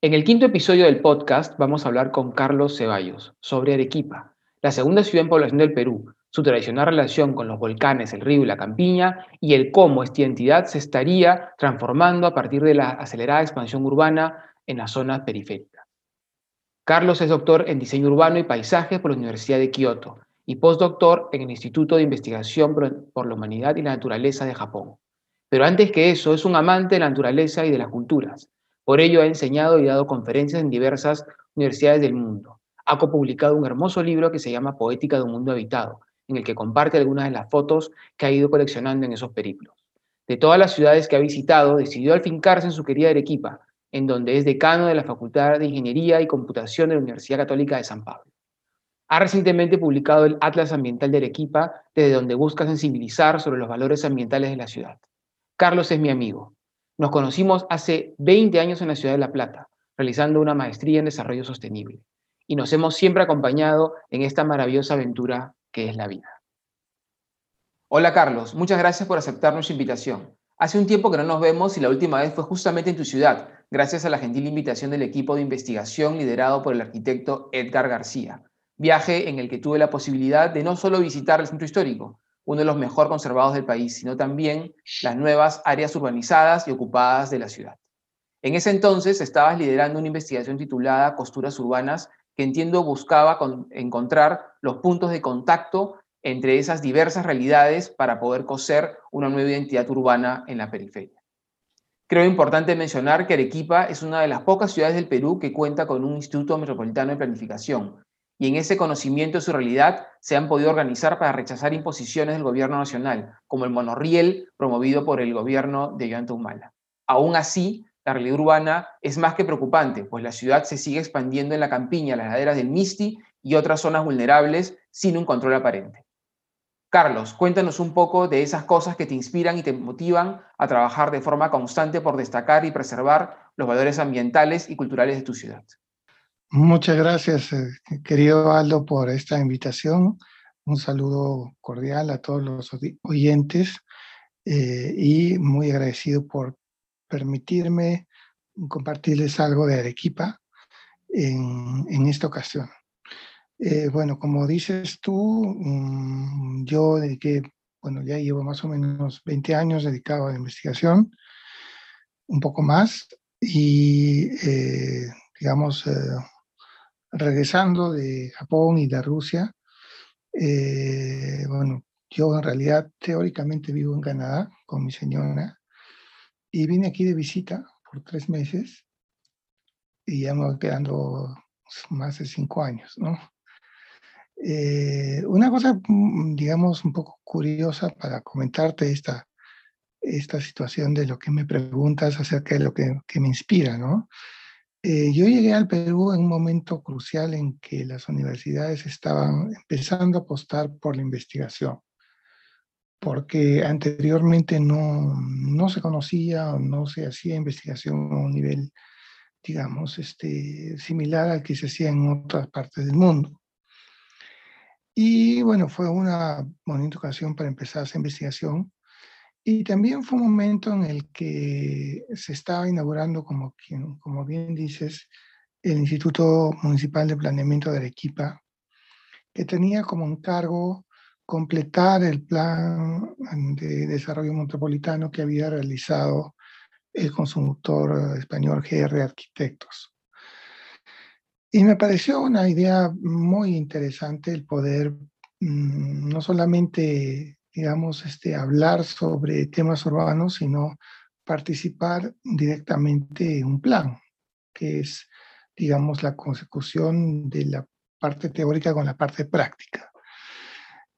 En el quinto episodio del podcast vamos a hablar con Carlos Ceballos sobre Arequipa, la segunda ciudad en población del Perú, su tradicional relación con los volcanes, el río y la campiña, y el cómo esta entidad se estaría transformando a partir de la acelerada expansión urbana en las zonas periféricas. Carlos es doctor en diseño urbano y paisaje por la Universidad de Kioto y postdoctor en el Instituto de Investigación por la Humanidad y la Naturaleza de Japón. Pero antes que eso, es un amante de la naturaleza y de las culturas. Por ello ha enseñado y dado conferencias en diversas universidades del mundo. Ha copublicado un hermoso libro que se llama Poética de un Mundo Habitado, en el que comparte algunas de las fotos que ha ido coleccionando en esos periplos. De todas las ciudades que ha visitado, decidió afincarse en su querida Arequipa, en donde es decano de la Facultad de Ingeniería y Computación de la Universidad Católica de San Pablo. Ha recientemente publicado el Atlas Ambiental de Arequipa, desde donde busca sensibilizar sobre los valores ambientales de la ciudad. Carlos es mi amigo. Nos conocimos hace 20 años en la ciudad de La Plata, realizando una maestría en desarrollo sostenible. Y nos hemos siempre acompañado en esta maravillosa aventura que es la vida. Hola Carlos, muchas gracias por aceptar nuestra invitación. Hace un tiempo que no nos vemos y la última vez fue justamente en tu ciudad, gracias a la gentil invitación del equipo de investigación liderado por el arquitecto Edgar García, viaje en el que tuve la posibilidad de no solo visitar el centro histórico, uno de los mejor conservados del país, sino también las nuevas áreas urbanizadas y ocupadas de la ciudad. En ese entonces estabas liderando una investigación titulada Costuras Urbanas, que entiendo buscaba encontrar los puntos de contacto entre esas diversas realidades para poder coser una nueva identidad urbana en la periferia. Creo importante mencionar que Arequipa es una de las pocas ciudades del Perú que cuenta con un Instituto Metropolitano de Planificación, y en ese conocimiento de su realidad se han podido organizar para rechazar imposiciones del gobierno nacional, como el monorriel promovido por el gobierno de Yoanta Humala. Aún así, la realidad urbana es más que preocupante, pues la ciudad se sigue expandiendo en la campiña, las laderas del Misti y otras zonas vulnerables sin un control aparente. Carlos, cuéntanos un poco de esas cosas que te inspiran y te motivan a trabajar de forma constante por destacar y preservar los valores ambientales y culturales de tu ciudad. Muchas gracias, eh, querido Aldo, por esta invitación. Un saludo cordial a todos los oyentes eh, y muy agradecido por permitirme compartirles algo de Arequipa en, en esta ocasión. Eh, bueno, como dices tú, mm, yo dediqué, bueno, ya llevo más o menos 20 años dedicado a la investigación, un poco más, y digamos, regresando de Japón y de Rusia, eh, bueno, yo en realidad teóricamente vivo en Canadá con mi señora y vine aquí de visita por tres meses y ya me voy quedando más de cinco años, ¿no? Eh, una cosa, mm, digamos, un poco curiosa para comentarte esta, esta situación de lo que me preguntas acerca de lo que, que me inspira, ¿no? Eh, yo llegué al Perú en un momento crucial en que las universidades estaban empezando a apostar por la investigación, porque anteriormente no, no se conocía o no se hacía investigación a un nivel, digamos, este, similar al que se hacía en otras partes del mundo. Y bueno, fue una bonita ocasión para empezar esa investigación y también fue un momento en el que se estaba inaugurando, como, como bien dices, el Instituto Municipal de Planeamiento de Arequipa, que tenía como encargo completar el plan de desarrollo metropolitano que había realizado el consultor español GR Arquitectos. Y me pareció una idea muy interesante el poder mm, no solamente digamos, este, hablar sobre temas urbanos, sino participar directamente en un plan, que es, digamos, la consecución de la parte teórica con la parte práctica.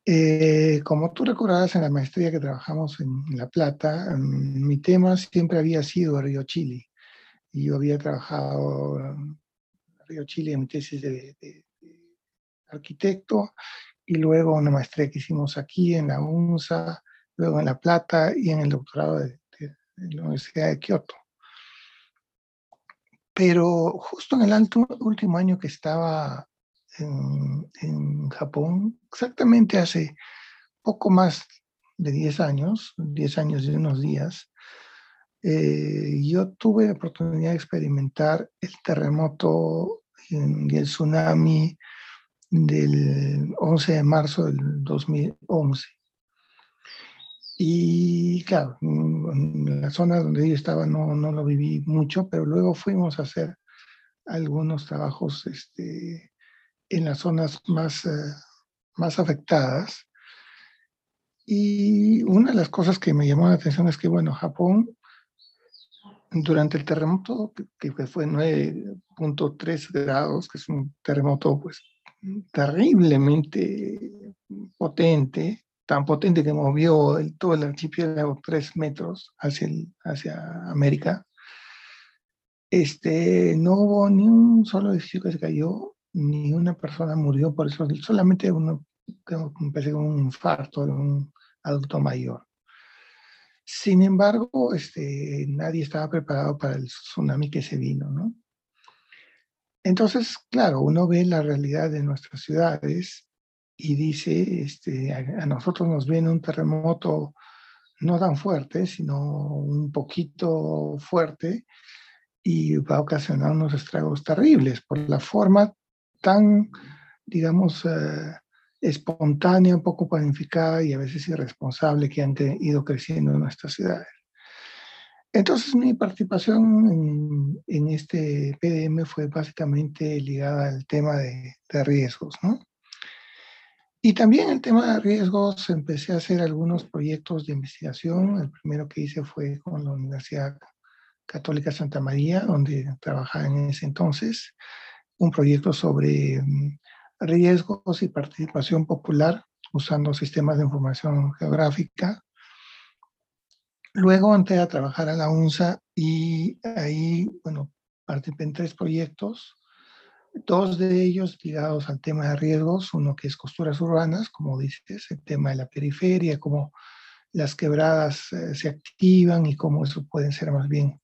Eh, como tú recordarás en la maestría que trabajamos en, La Plata, mm, mi tema siempre había sido Río Chile. Y yo había trabajado en Río Chile en mi tesis de, arquitecto y luego una maestría que hicimos aquí en la UNSA, luego en La Plata y en el doctorado de, la Universidad de Kioto. Pero justo en el último año que estaba en, en, Japón, exactamente hace poco más de 10 años, 10 años y unos días, eh, yo tuve la oportunidad de experimentar el terremoto y el tsunami del 11 de marzo del 2011. Y claro, en la zona donde yo estaba no, no lo viví mucho, pero luego fuimos a hacer algunos trabajos este, en las zonas más, eh, más afectadas. Y una de las cosas que me llamó la atención es que, bueno, Japón durante el terremoto, que fue 9.3 grados, que es un terremoto pues terriblemente potente, tan potente que movió el, todo el archipiélago tres metros hacia, hacia América, este, no hubo ni un solo edificio que se cayó, ni una persona murió por eso, solamente uno empezó con un infarto de un adulto mayor. Sin embargo, este, nadie estaba preparado para el tsunami que se vino, ¿no? Entonces, claro, uno ve la realidad de nuestras ciudades y dice, este, a, nosotros nos viene un terremoto no tan fuerte, sino un poquito fuerte y va a ocasionar unos estragos terribles por la forma tan, digamos, eh, espontánea, un poco planificada y a veces irresponsable que han ido creciendo en nuestras ciudades. Entonces mi participación en, este PDM fue básicamente ligada al tema de, riesgos, ¿no? Y también el tema de riesgos, empecé a hacer algunos proyectos de investigación. El primero que hice fue con la Universidad Católica Santa María, donde trabajaba en ese entonces, un proyecto sobre mm, riesgos y participación popular usando sistemas de información geográfica. Luego entré a trabajar a la UNSA y ahí, bueno, participé en tres proyectos, dos de ellos ligados al tema de riesgos, uno que es costuras urbanas, como dices, el tema de la periferia, cómo las quebradas eh, se activan y cómo eso puede ser más bien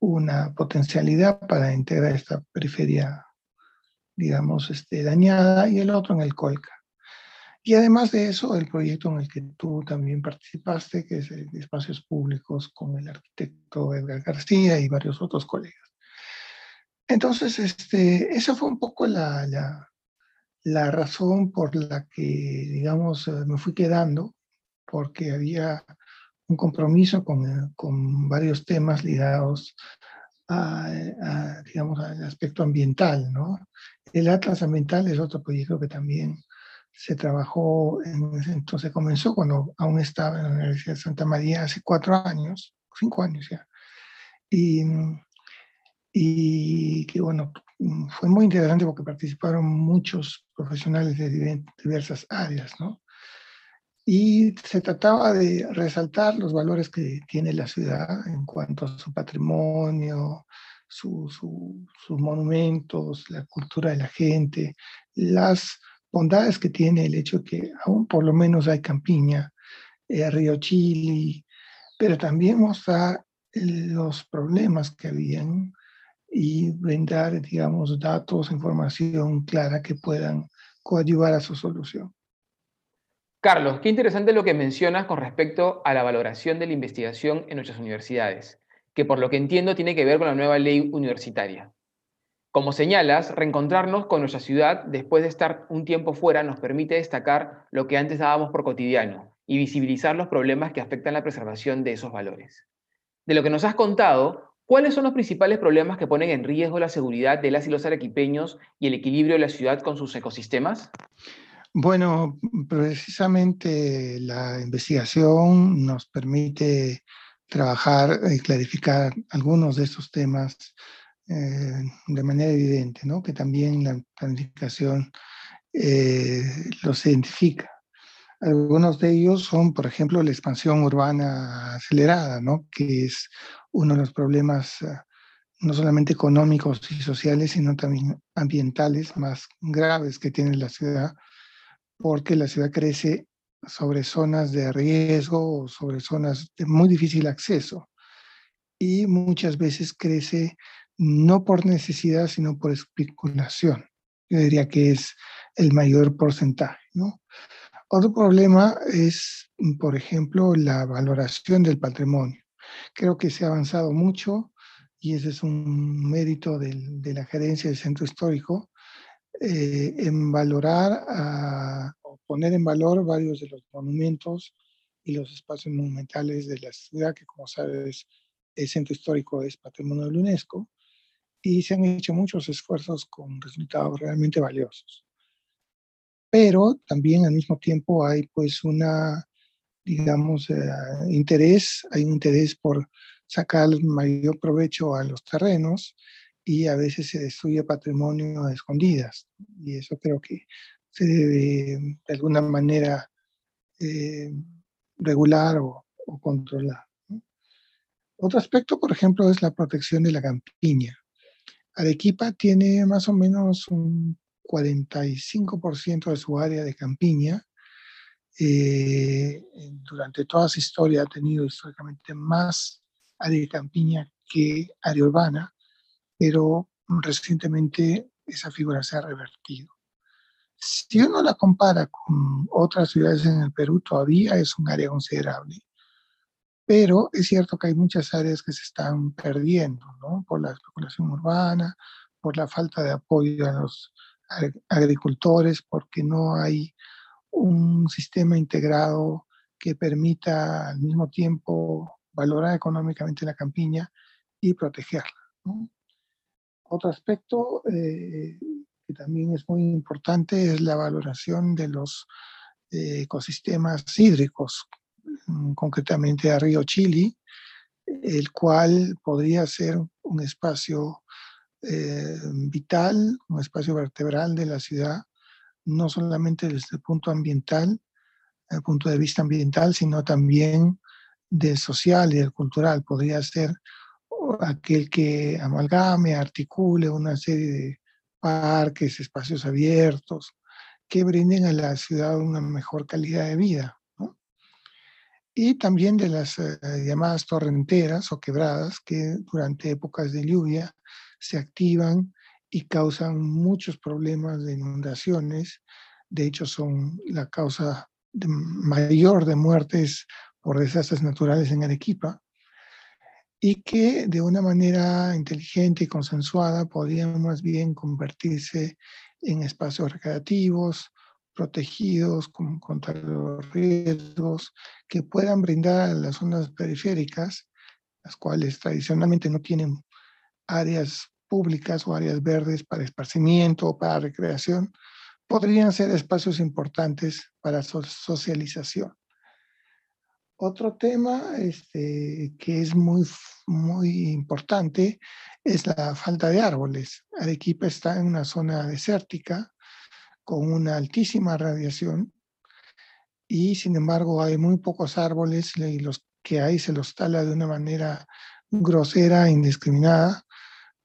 una potencialidad para integrar esta periferia digamos, este, dañada y el otro en el Colca. Y además de eso, el proyecto en el que tú también participaste, que es el de espacios públicos con el arquitecto Edgar García y varios otros colegas. Entonces, este, esa fue un poco la, la, la razón por la que, digamos, eh, me fui quedando, porque había un compromiso con, con varios temas ligados a, digamos, al aspecto ambiental, ¿no? El Atlas Ambiental es otro proyecto que también se trabajó, en, entonces comenzó cuando aún estaba en la Universidad de Santa María hace cuatro años, cinco años ya. Y, y que bueno, fue muy interesante porque participaron muchos profesionales de diversas áreas, ¿no? Y se trataba de resaltar los valores que tiene la ciudad en cuanto a su patrimonio, sus monumentos, la cultura de la gente, las bondades que tiene el hecho que aún por lo menos hay campiña, eh, Río Chili, pero también mostrar los problemas que habían y brindar, digamos, datos, información clara que puedan coadyuvar a su solución. Carlos, qué interesante lo que mencionas con respecto a la valoración de la investigación en nuestras universidades, que por lo que entiendo tiene que ver con la nueva ley universitaria. Como señalas, reencontrarnos con nuestra ciudad después de estar un tiempo fuera nos permite destacar lo que antes dábamos por cotidiano y visibilizar los problemas que afectan la preservación de esos valores. De lo que nos has contado, ¿cuáles son los principales problemas que ponen en riesgo la seguridad de las y los arequipeños y el equilibrio de la ciudad con sus ecosistemas? Bueno, precisamente la investigación nos permite trabajar y clarificar algunos de estos temas eh, de manera evidente, ¿no? que también la planificación eh, los identifica. Algunos de ellos son, por ejemplo, la expansión urbana acelerada, ¿no? que es uno de los problemas no solamente económicos y sociales, sino también ambientales más graves que tiene la ciudad, porque la ciudad crece sobre zonas de riesgo o sobre zonas de muy difícil acceso y muchas veces crece no por necesidad, sino por especulación. Yo diría que es el mayor porcentaje. ¿no? Otro problema es, por ejemplo, la valoración del patrimonio. Creo que se ha avanzado mucho y ese es un mérito de la gerencia del centro histórico, eh, en valorar o poner en valor varios de los monumentos y los espacios monumentales de la ciudad, que como sabes, el centro histórico es patrimonio de la UNESCO, y se han hecho muchos esfuerzos con resultados realmente valiosos. Pero también al mismo tiempo hay pues una, digamos, eh, interés, hay un interés por sacar mayor provecho a los terrenos y a veces se destruye patrimonio a escondidas. Y eso creo que se debe de alguna manera eh, regular o, controlar. Otro aspecto, por ejemplo, es la protección de la campiña. Arequipa tiene más o menos un 45% de su área de campiña. Eh, durante toda su historia ha tenido históricamente más área de campiña que área urbana, pero recientemente esa figura se ha revertido. Si uno la compara con otras ciudades en el Perú, todavía es un área considerable, pero es cierto que hay muchas áreas que se están perdiendo, ¿no? Por la especulación urbana, por la falta de apoyo a los agricultores, porque no hay un sistema integrado que permita al mismo tiempo valorar económicamente la campiña y protegerla. Otro aspecto eh, que también es muy importante es la valoración de los eh, ecosistemas hídricos, concretamente a Río Chili, el cual podría ser un espacio eh, vital, un espacio vertebral de la ciudad, no solamente desde el punto ambiental, el punto de vista ambiental, sino también del social y del cultural. Podría ser aquel que amalgame, articule una serie de parques, espacios abiertos, que brinden a la ciudad una mejor calidad de vida. Y también de las eh, llamadas torrenteras o quebradas que durante épocas de lluvia se activan y causan muchos problemas de inundaciones. De hecho, son la causa mayor de muertes por desastres naturales en Arequipa y que de una manera inteligente y consensuada podrían más bien convertirse en espacios recreativos, protegidos contra los riesgos que puedan brindar a las zonas periféricas, las cuales tradicionalmente no tienen áreas públicas o áreas verdes para esparcimiento o para recreación, podrían ser espacios importantes para socialización. Otro tema este, que es muy, muy importante es la falta de árboles. Arequipa está en una zona desértica con una altísima radiación y sin embargo hay muy pocos árboles y los que hay se los tala de una manera grosera indiscriminada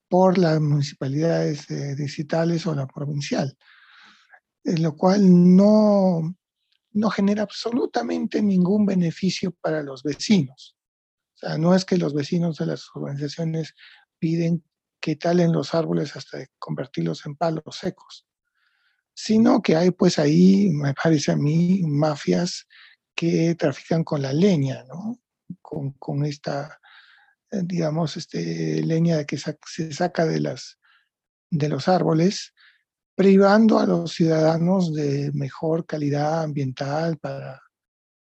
por las municipalidades eh, distritales o la provincial, lo cual no, no genera absolutamente ningún beneficio para los vecinos. O sea, no es que los vecinos de las organizaciones piden que talen los árboles hasta convertirlos en palos secos, sino que hay pues ahí, me parece a mí, mafias que trafican con la leña, ¿no? Con, con esta, eh, digamos, este, leña que se saca de, las, de los árboles privando a los ciudadanos de mejor calidad ambiental para,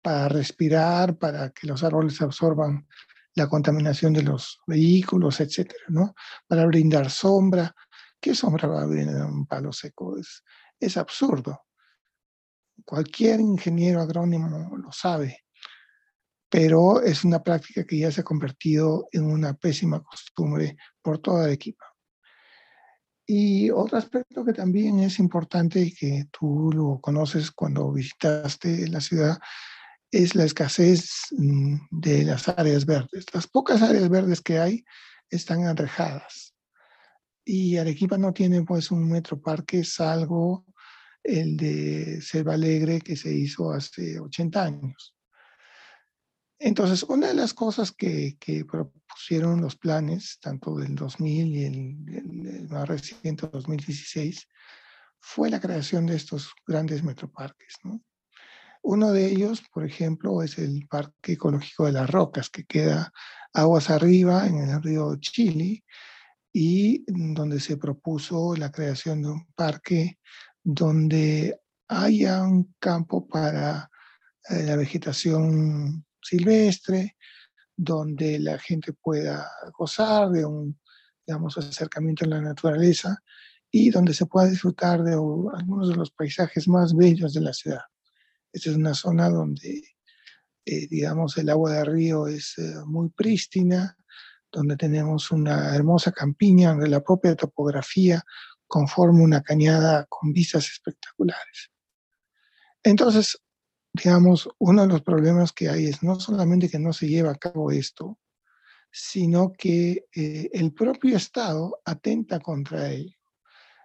para respirar, para que los árboles absorban la contaminación de los vehículos, etcétera, ¿no? Para brindar sombra. ¿Qué sombra va a brindar un palo seco? Es, es absurdo. Cualquier ingeniero agrónomo lo sabe, pero es una práctica que ya se ha convertido en una pésima costumbre por toda la equipa. Y otro aspecto que también es importante y que tú lo conoces cuando visitaste la ciudad es la escasez mm, de las áreas verdes. Las pocas áreas verdes que hay están enrejadas. Y Arequipa no tiene pues un metroparque salvo el de Selva Alegre que se hizo hace 80 años. Entonces, una de las cosas que, propusieron los planes, tanto del 2000 y el, más reciente 2016, fue la creación de estos grandes metroparques. Uno de ellos, por ejemplo, es el Parque Ecológico de las Rocas, que queda aguas arriba en el río Chili y donde se propuso la creación de un parque donde haya un campo para eh, la vegetación silvestre, donde la gente pueda gozar de un digamos, acercamiento a la naturaleza y donde se pueda disfrutar de algunos de los paisajes más bellos de la ciudad. Esta es una zona donde, eh, digamos, el agua del río es eh, muy prístina, donde tenemos una hermosa campiña, donde la propia topografía conforma una cañada con vistas espectaculares. Entonces, digamos, uno de los problemas que hay es no solamente que no se lleva a cabo esto, sino que eh, el propio Estado atenta contra ello.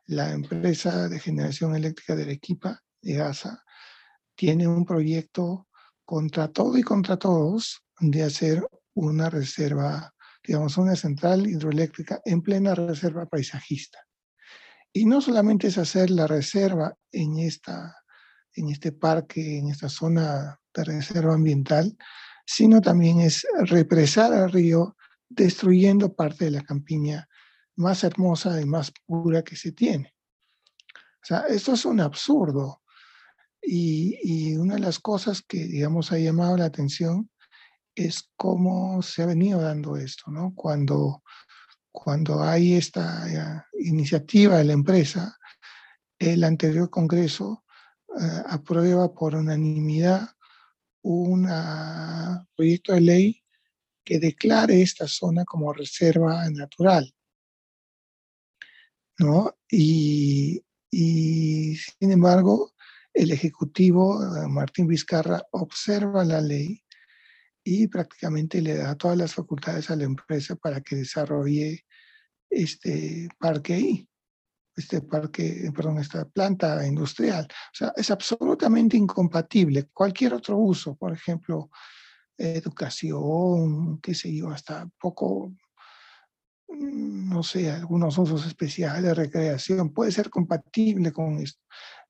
La empresa de generación eléctrica de Arequipa, de GASA, tiene un proyecto contra todo y contra todos de hacer una reserva, digamos, una central hidroeléctrica en plena reserva paisajista. Y no solamente es hacer la reserva en esta en este parque, en esta zona de reserva ambiental, sino también es represar al río destruyendo parte de la campiña más hermosa y más pura que se tiene. O sea, esto es un absurdo. Y, y, una de las cosas que, digamos, ha llamado la atención es cómo se ha venido dando esto, ¿no? Cuando, cuando hay esta eh, iniciativa de la empresa, el anterior Congreso eh, aprueba por unanimidad un proyecto de ley que declare esta zona como reserva natural. ¿no? Y, sin embargo, el Ejecutivo, eh, Martín Vizcarra, observa la ley y prácticamente le da todas las facultades a la empresa para que desarrolle este parque ahí este parque, perdón, esta planta industrial. O sea, es absolutamente incompatible. Cualquier otro uso, por ejemplo, educación, qué sé yo, hasta poco, mm, no sé, algunos usos especiales, recreación, puede ser compatible con esto,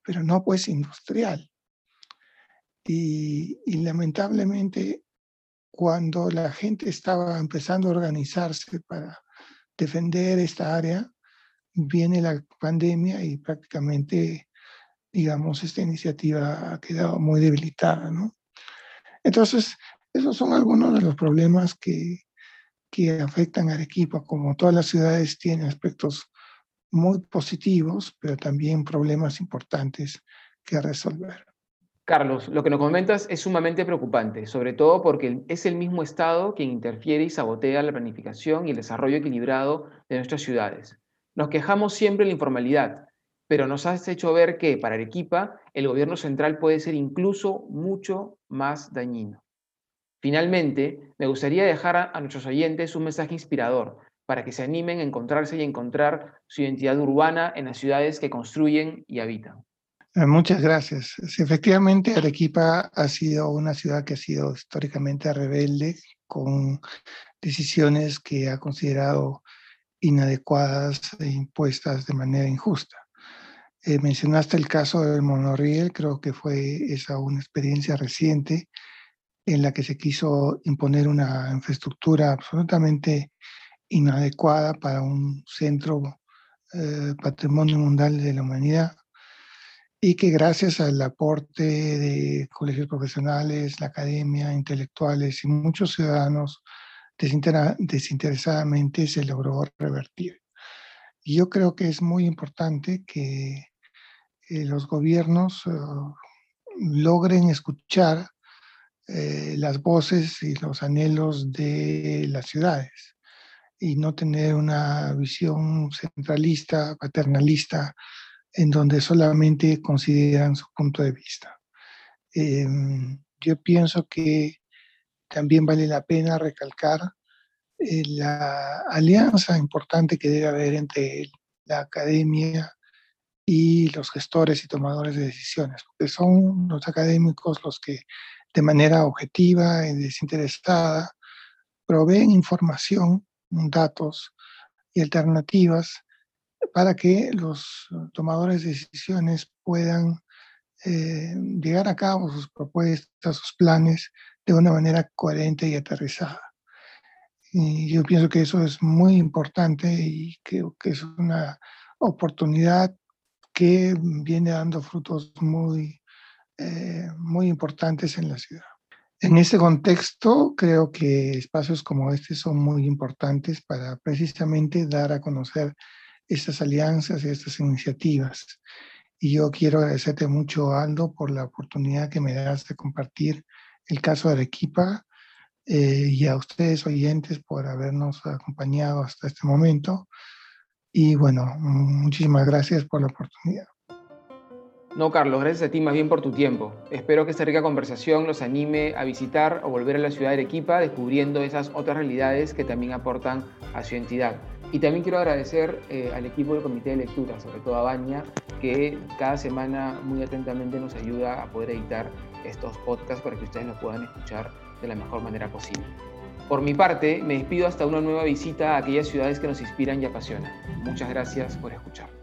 pero no pues industrial. Y, y lamentablemente, cuando la gente estaba empezando a organizarse para defender esta área, viene la pandemia y prácticamente, digamos, esta iniciativa ha quedado muy debilitada, ¿no? Entonces, esos son algunos de los problemas que, que afectan a Arequipa. Como todas las ciudades tienen aspectos muy positivos, pero también problemas importantes que resolver. Carlos, lo que nos comentas es sumamente preocupante, sobre todo porque es el mismo Estado quien interfiere y sabotea la planificación y el desarrollo equilibrado de nuestras ciudades. Nos quejamos siempre de la informalidad, pero nos has hecho ver que para Arequipa el gobierno central puede ser incluso mucho más dañino. Finalmente, me gustaría dejar a, nuestros oyentes un mensaje inspirador para que se animen a encontrarse y encontrar su identidad urbana en las ciudades que construyen y habitan. Eh, muchas gracias. efectivamente, Arequipa ha sido una ciudad que ha sido históricamente rebelde, con decisiones que ha considerado inadecuadas e impuestas de manera injusta. Eh, mencionaste el caso del monorriel, creo que fue esa una experiencia reciente en la que se quiso imponer una infraestructura absolutamente inadecuada para un centro eh, patrimonio mundial de la humanidad y que gracias al aporte de colegios profesionales, la academia, intelectuales y muchos ciudadanos desinteresadamente se logró revertir. Y yo creo que es muy importante que eh, los gobiernos eh, logren escuchar eh, las voces y los anhelos de las ciudades y no tener una visión centralista, paternalista, en donde solamente consideran su punto de vista. Em, yo pienso que también vale la pena recalcar eh, la alianza importante que debe haber entre la academia y los gestores y tomadores de decisiones, porque son los académicos los que de manera objetiva y desinteresada proveen información, datos y alternativas para que los tomadores de decisiones puedan eh, llegar a cabo sus propuestas, sus planes de una manera coherente y aterrizada. Y yo pienso que eso es muy importante y creo que es una oportunidad que viene dando frutos muy, eh, muy importantes en la ciudad. En este contexto, creo que espacios como este son muy importantes para precisamente dar a conocer estas alianzas y estas iniciativas. Y yo quiero agradecerte mucho, Aldo, por la oportunidad que me das de compartir el caso de Arequipa eh, y a ustedes oyentes por habernos acompañado hasta este momento. Y bueno, muchísimas gracias por la oportunidad. No, Carlos, gracias a ti más bien por tu tiempo. Espero que esta rica conversación los anime a visitar o volver a la ciudad de Arequipa descubriendo esas otras realidades que también aportan a su entidad. Y también quiero agradecer eh, al equipo del Comité de Lectura, sobre todo a Baña, que cada semana muy atentamente nos ayuda a poder editar estos podcasts para que ustedes los puedan escuchar de la mejor manera posible. Por mi parte, me despido hasta una nueva visita a aquellas ciudades que nos inspiran y apasionan. Muchas gracias por escuchar.